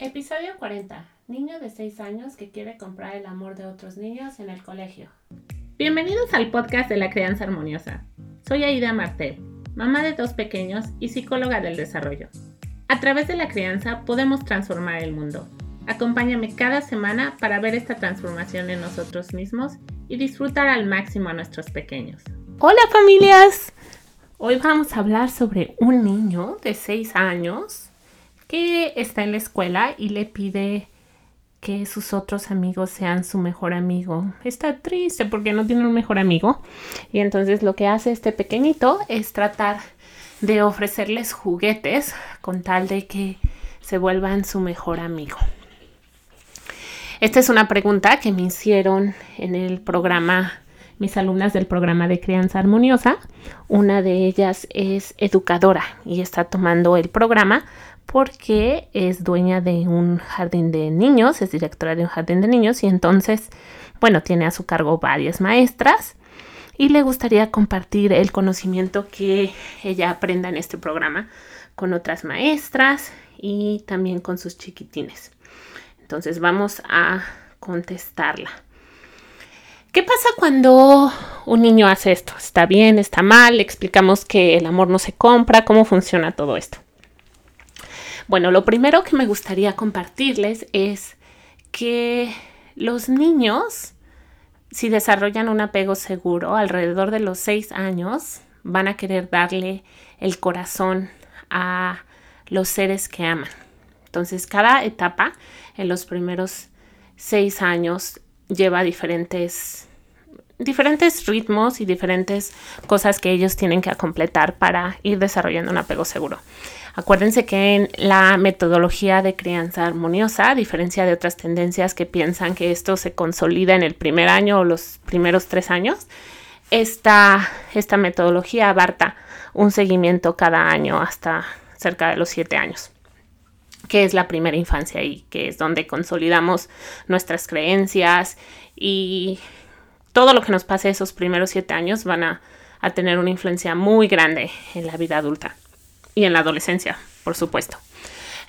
Episodio 40. Niño de 6 años que quiere comprar el amor de otros niños en el colegio. Bienvenidos al podcast de la crianza armoniosa. Soy Aida Martel, mamá de dos pequeños y psicóloga del desarrollo. A través de la crianza podemos transformar el mundo. Acompáñame cada semana para ver esta transformación en nosotros mismos y disfrutar al máximo a nuestros pequeños. Hola familias. Hoy vamos a hablar sobre un niño de 6 años que está en la escuela y le pide que sus otros amigos sean su mejor amigo. Está triste porque no tiene un mejor amigo. Y entonces lo que hace este pequeñito es tratar de ofrecerles juguetes con tal de que se vuelvan su mejor amigo. Esta es una pregunta que me hicieron en el programa, mis alumnas del programa de crianza armoniosa. Una de ellas es educadora y está tomando el programa porque es dueña de un jardín de niños, es directora de un jardín de niños y entonces, bueno, tiene a su cargo varias maestras y le gustaría compartir el conocimiento que ella aprenda en este programa con otras maestras y también con sus chiquitines. Entonces vamos a contestarla. ¿Qué pasa cuando un niño hace esto? ¿Está bien? ¿Está mal? Le explicamos que el amor no se compra, cómo funciona todo esto. Bueno, lo primero que me gustaría compartirles es que los niños, si desarrollan un apego seguro alrededor de los seis años, van a querer darle el corazón a los seres que aman. Entonces, cada etapa en los primeros seis años lleva diferentes, diferentes ritmos y diferentes cosas que ellos tienen que completar para ir desarrollando un apego seguro. Acuérdense que en la metodología de crianza armoniosa, a diferencia de otras tendencias que piensan que esto se consolida en el primer año o los primeros tres años, esta, esta metodología abarca un seguimiento cada año hasta cerca de los siete años que es la primera infancia y que es donde consolidamos nuestras creencias y todo lo que nos pase esos primeros siete años van a, a tener una influencia muy grande en la vida adulta y en la adolescencia, por supuesto.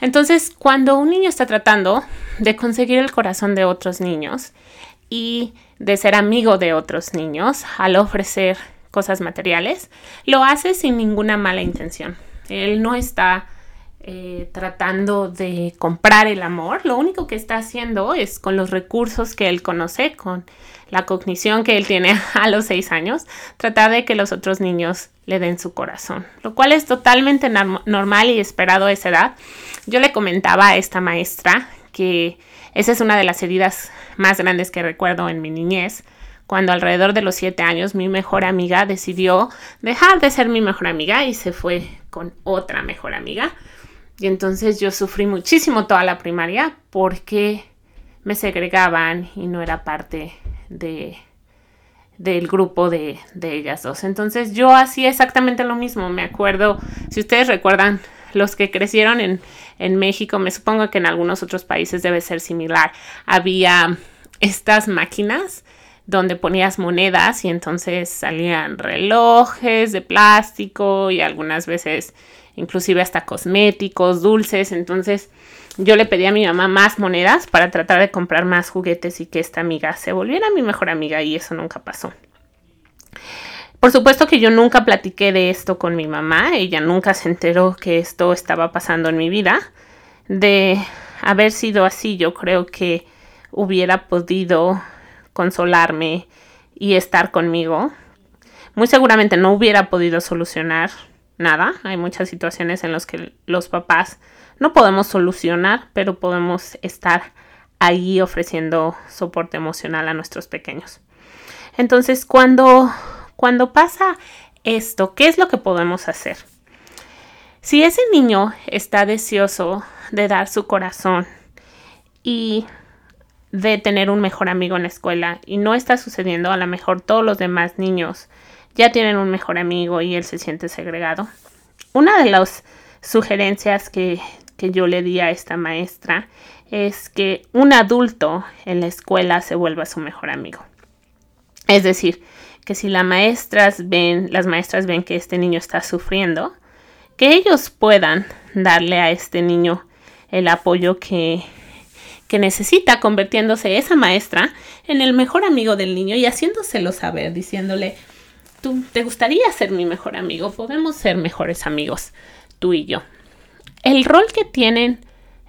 Entonces, cuando un niño está tratando de conseguir el corazón de otros niños y de ser amigo de otros niños al ofrecer cosas materiales, lo hace sin ninguna mala intención. Él no está eh, tratando de comprar el amor, lo único que está haciendo es con los recursos que él conoce, con la cognición que él tiene a los seis años, tratar de que los otros niños le den su corazón, lo cual es totalmente normal y esperado a esa edad. Yo le comentaba a esta maestra que esa es una de las heridas más grandes que recuerdo en mi niñez, cuando alrededor de los siete años mi mejor amiga decidió dejar de ser mi mejor amiga y se fue con otra mejor amiga. Y entonces yo sufrí muchísimo toda la primaria porque me segregaban y no era parte de del grupo de, de, ellas dos. Entonces yo hacía exactamente lo mismo. Me acuerdo, si ustedes recuerdan, los que crecieron en, en México, me supongo que en algunos otros países debe ser similar. Había estas máquinas donde ponías monedas y entonces salían relojes de plástico y algunas veces inclusive hasta cosméticos, dulces. Entonces yo le pedí a mi mamá más monedas para tratar de comprar más juguetes y que esta amiga se volviera mi mejor amiga y eso nunca pasó. Por supuesto que yo nunca platiqué de esto con mi mamá, ella nunca se enteró que esto estaba pasando en mi vida. De haber sido así, yo creo que hubiera podido consolarme y estar conmigo. Muy seguramente no hubiera podido solucionar nada. Hay muchas situaciones en las que los papás no podemos solucionar, pero podemos estar ahí ofreciendo soporte emocional a nuestros pequeños. Entonces, cuando, cuando pasa esto, ¿qué es lo que podemos hacer? Si ese niño está deseoso de dar su corazón y de tener un mejor amigo en la escuela y no está sucediendo, a lo mejor todos los demás niños ya tienen un mejor amigo y él se siente segregado. Una de las sugerencias que, que yo le di a esta maestra es que un adulto en la escuela se vuelva su mejor amigo. Es decir, que si las maestras ven, las maestras ven que este niño está sufriendo, que ellos puedan darle a este niño el apoyo que, que necesita, convirtiéndose esa maestra en el mejor amigo del niño y haciéndoselo saber, diciéndole, tú te gustaría ser mi mejor amigo, podemos ser mejores amigos, tú y yo. El rol que tienen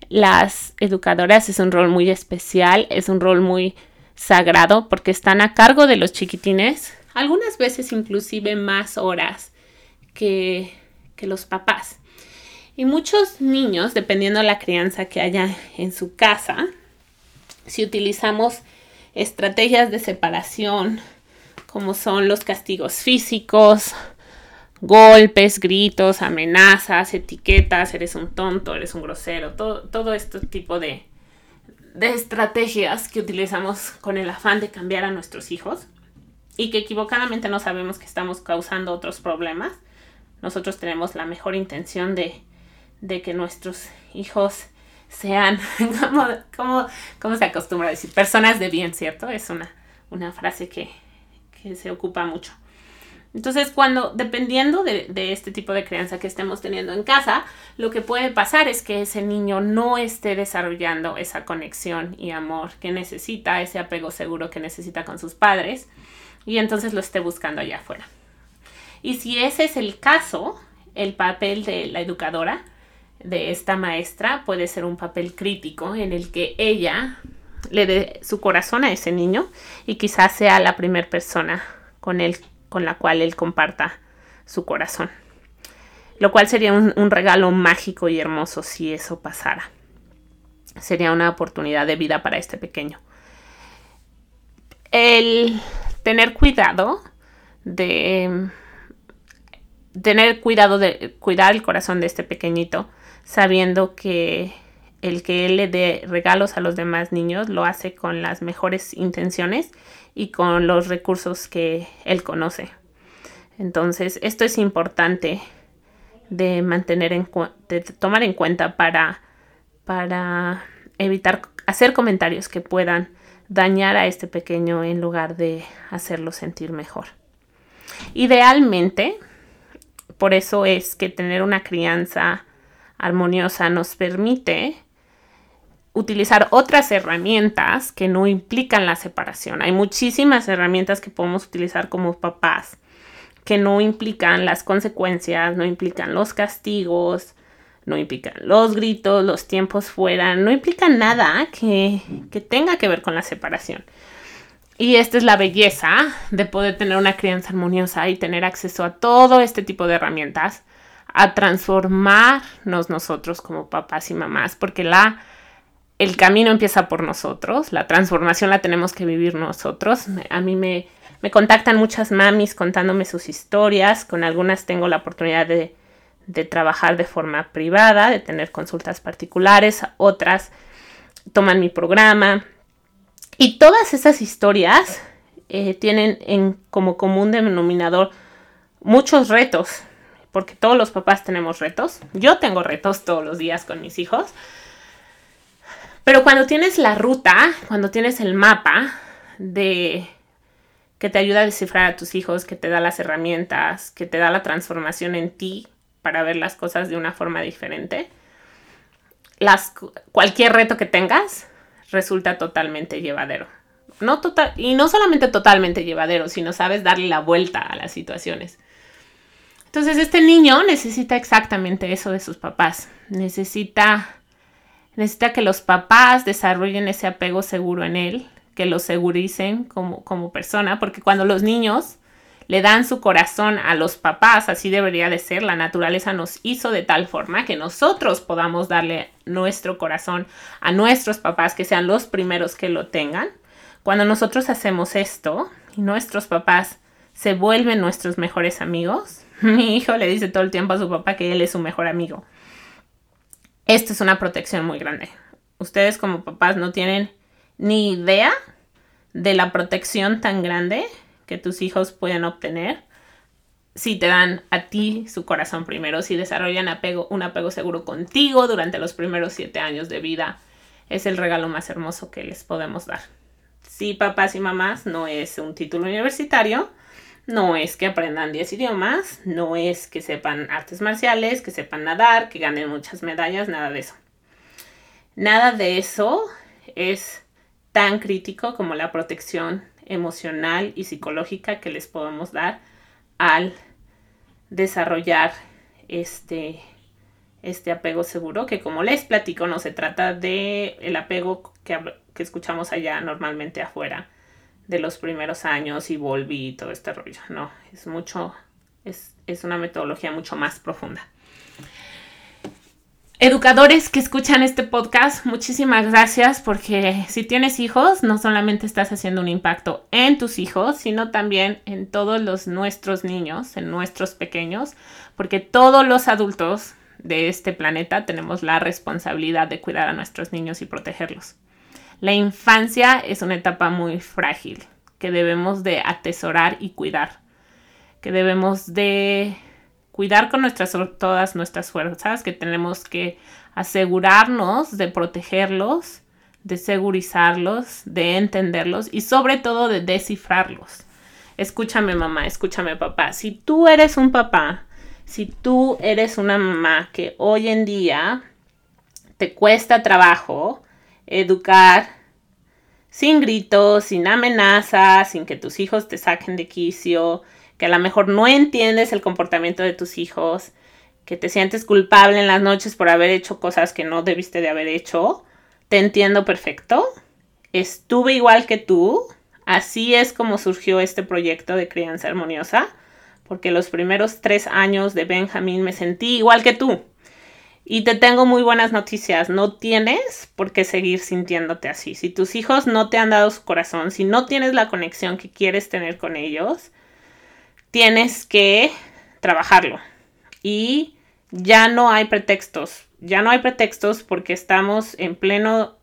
las educadoras es un rol muy especial, es un rol muy sagrado porque están a cargo de los chiquitines, algunas veces inclusive más horas que, que los papás. Y muchos niños, dependiendo de la crianza que haya en su casa, si utilizamos estrategias de separación, como son los castigos físicos, golpes, gritos, amenazas, etiquetas, eres un tonto, eres un grosero, todo, todo este tipo de, de estrategias que utilizamos con el afán de cambiar a nuestros hijos y que equivocadamente no sabemos que estamos causando otros problemas. Nosotros tenemos la mejor intención de, de que nuestros hijos sean, como, como, se acostumbra a decir, personas de bien, ¿cierto? Es una, una frase que, que se ocupa mucho. Entonces, cuando, dependiendo de, de, este tipo de crianza que estemos teniendo en casa, lo que puede pasar es que ese niño no esté desarrollando esa conexión y amor que necesita, ese apego seguro que necesita con sus padres, y entonces lo esté buscando allá afuera. Y si ese es el caso, el papel de la educadora, de esta maestra, puede ser un papel crítico en el que ella le dé su corazón a ese niño y quizás sea la primera persona con él con la cual él comparta su corazón. Lo cual sería un, regalo mágico y hermoso si eso pasara. Sería una oportunidad de vida para este pequeño. El tener cuidado de tener cuidado de cuidar el corazón de este pequeñito, sabiendo que el que él le dé regalos a los demás niños lo hace con las mejores intenciones y con los recursos que él conoce. Entonces, esto es importante de mantener en de tomar en cuenta para, para evitar hacer comentarios que puedan dañar a este pequeño en lugar de hacerlo sentir mejor. Idealmente, por eso es que tener una crianza armoniosa nos permite utilizar otras herramientas que no implican la separación. Hay muchísimas herramientas que podemos utilizar como papás que no implican las consecuencias, no implican los castigos, no implican los gritos, los tiempos fuera, no implican nada que, que tenga que ver con la separación. Y esta es la belleza de poder tener una crianza armoniosa y tener acceso a todo este tipo de herramientas, a transformarnos nosotros como papás y mamás, porque la el camino empieza por nosotros, la transformación la tenemos que vivir nosotros. A mí me, me contactan muchas mamis contándome sus historias, con algunas tengo la oportunidad de, de trabajar de forma privada, de tener consultas particulares, otras toman mi programa. Y todas esas historias eh, tienen en como común denominador muchos retos, porque todos los papás tenemos retos. Yo tengo retos todos los días con mis hijos pero cuando tienes la ruta, cuando tienes el mapa de que te ayuda a descifrar a tus hijos, que te da las herramientas, que te da la transformación en ti para ver las cosas de una forma diferente, las, cualquier reto que tengas resulta totalmente llevadero. No total, y no solamente totalmente llevadero, sino sabes darle la vuelta a las situaciones. Entonces este niño necesita exactamente eso de sus papás. Necesita necesita que los papás desarrollen ese apego seguro en él, que lo seguricen como, como persona, porque cuando los niños le dan su corazón a los papás, así debería de ser, la naturaleza nos hizo de tal forma que nosotros podamos darle nuestro corazón a nuestros papás, que sean los primeros que lo tengan. Cuando nosotros hacemos esto y nuestros papás se vuelven nuestros mejores amigos, mi hijo le dice todo el tiempo a su papá que él es su mejor amigo. Esto es una protección muy grande. Ustedes como papás no tienen ni idea de la protección tan grande que tus hijos pueden obtener si te dan a ti su corazón primero, si desarrollan un apego seguro contigo durante los primeros siete años de vida. Es el regalo más hermoso que les podemos dar. Sí, papás y mamás, no es un título universitario, no es que aprendan 10 idiomas, no es que sepan artes marciales, que sepan nadar, que ganen muchas medallas, nada de eso. Nada de eso es tan crítico como la protección emocional y psicológica que les podemos dar al desarrollar este, este apego seguro, que como les platico, no se trata de el apego que, que escuchamos allá normalmente afuera de los primeros años y volví y todo este rollo. No, es mucho, es, es una metodología mucho más profunda. Educadores que escuchan este podcast, muchísimas gracias porque si tienes hijos, no solamente estás haciendo un impacto en tus hijos, sino también en todos los nuestros niños, en nuestros pequeños, porque todos los adultos de este planeta tenemos la responsabilidad de cuidar a nuestros niños y protegerlos. La infancia es una etapa muy frágil que debemos de atesorar y cuidar, que debemos de cuidar con nuestras, todas nuestras fuerzas, que tenemos que asegurarnos de protegerlos, de segurizarlos, de entenderlos y sobre todo de descifrarlos. Escúchame mamá, escúchame papá. Si tú eres un papá, si tú eres una mamá que hoy en día te cuesta trabajo educar sin gritos, sin amenazas, sin que tus hijos te saquen de quicio, que a lo mejor no entiendes el comportamiento de tus hijos, que te sientes culpable en las noches por haber hecho cosas que no debiste de haber hecho, te entiendo perfecto. Estuve igual que tú. Así es como surgió este proyecto de crianza armoniosa, porque los primeros tres años de Benjamín me sentí igual que tú. Y te tengo muy buenas noticias. No tienes por qué seguir sintiéndote así. Si tus hijos no te han dado su corazón, si no tienes la conexión que quieres tener con ellos, tienes que trabajarlo. Y ya no hay pretextos. Ya no hay pretextos porque estamos en pleno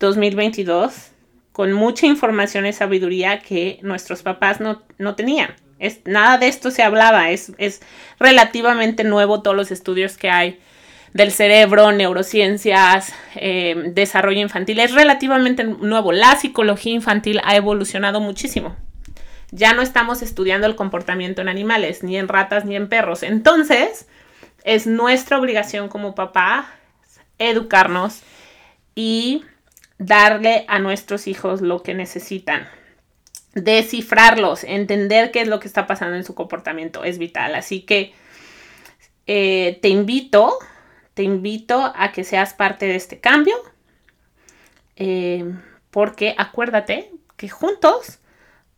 2022 con mucha información y sabiduría que nuestros papás no, tenían. Es, nada de esto se hablaba. Es, es relativamente nuevo todos los estudios que hay del cerebro, neurociencias, eh, desarrollo infantil. Es relativamente nuevo. La psicología infantil ha evolucionado muchísimo ya no estamos estudiando el comportamiento en animales, ni en ratas, ni en perros. Entonces, es nuestra obligación como papá educarnos y darle a nuestros hijos lo que necesitan. Descifrarlos, entender qué es lo que está pasando en su comportamiento es vital. Así que eh, te invito, te invito a que seas parte de este cambio, eh, porque acuérdate que juntos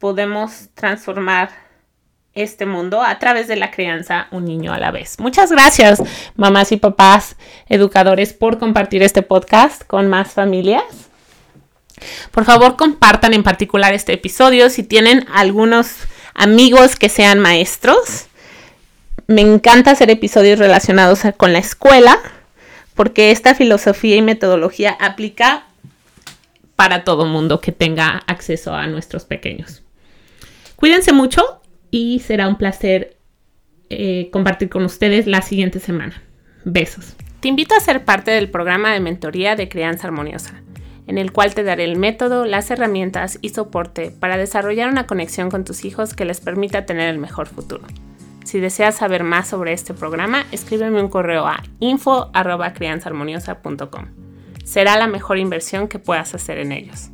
podemos transformar este mundo a través de la crianza un niño a la vez. Muchas gracias, mamás y papás, educadores, por compartir este podcast con más familias. Por favor, compartan en particular este episodio si tienen algunos amigos que sean maestros. Me encanta hacer episodios relacionados con la escuela porque esta filosofía y metodología aplica para todo mundo que tenga acceso a nuestros pequeños. Cuídense mucho y será un placer eh, compartir con ustedes la siguiente semana. Besos. Te invito a ser parte del programa de mentoría de Crianza Armoniosa, en el cual te daré el método, las herramientas y soporte para desarrollar una conexión con tus hijos que les permita tener el mejor futuro. Si deseas saber más sobre este programa, escríbeme un correo a info.crianzaarmoniosa.com. Será la mejor inversión que puedas hacer en ellos.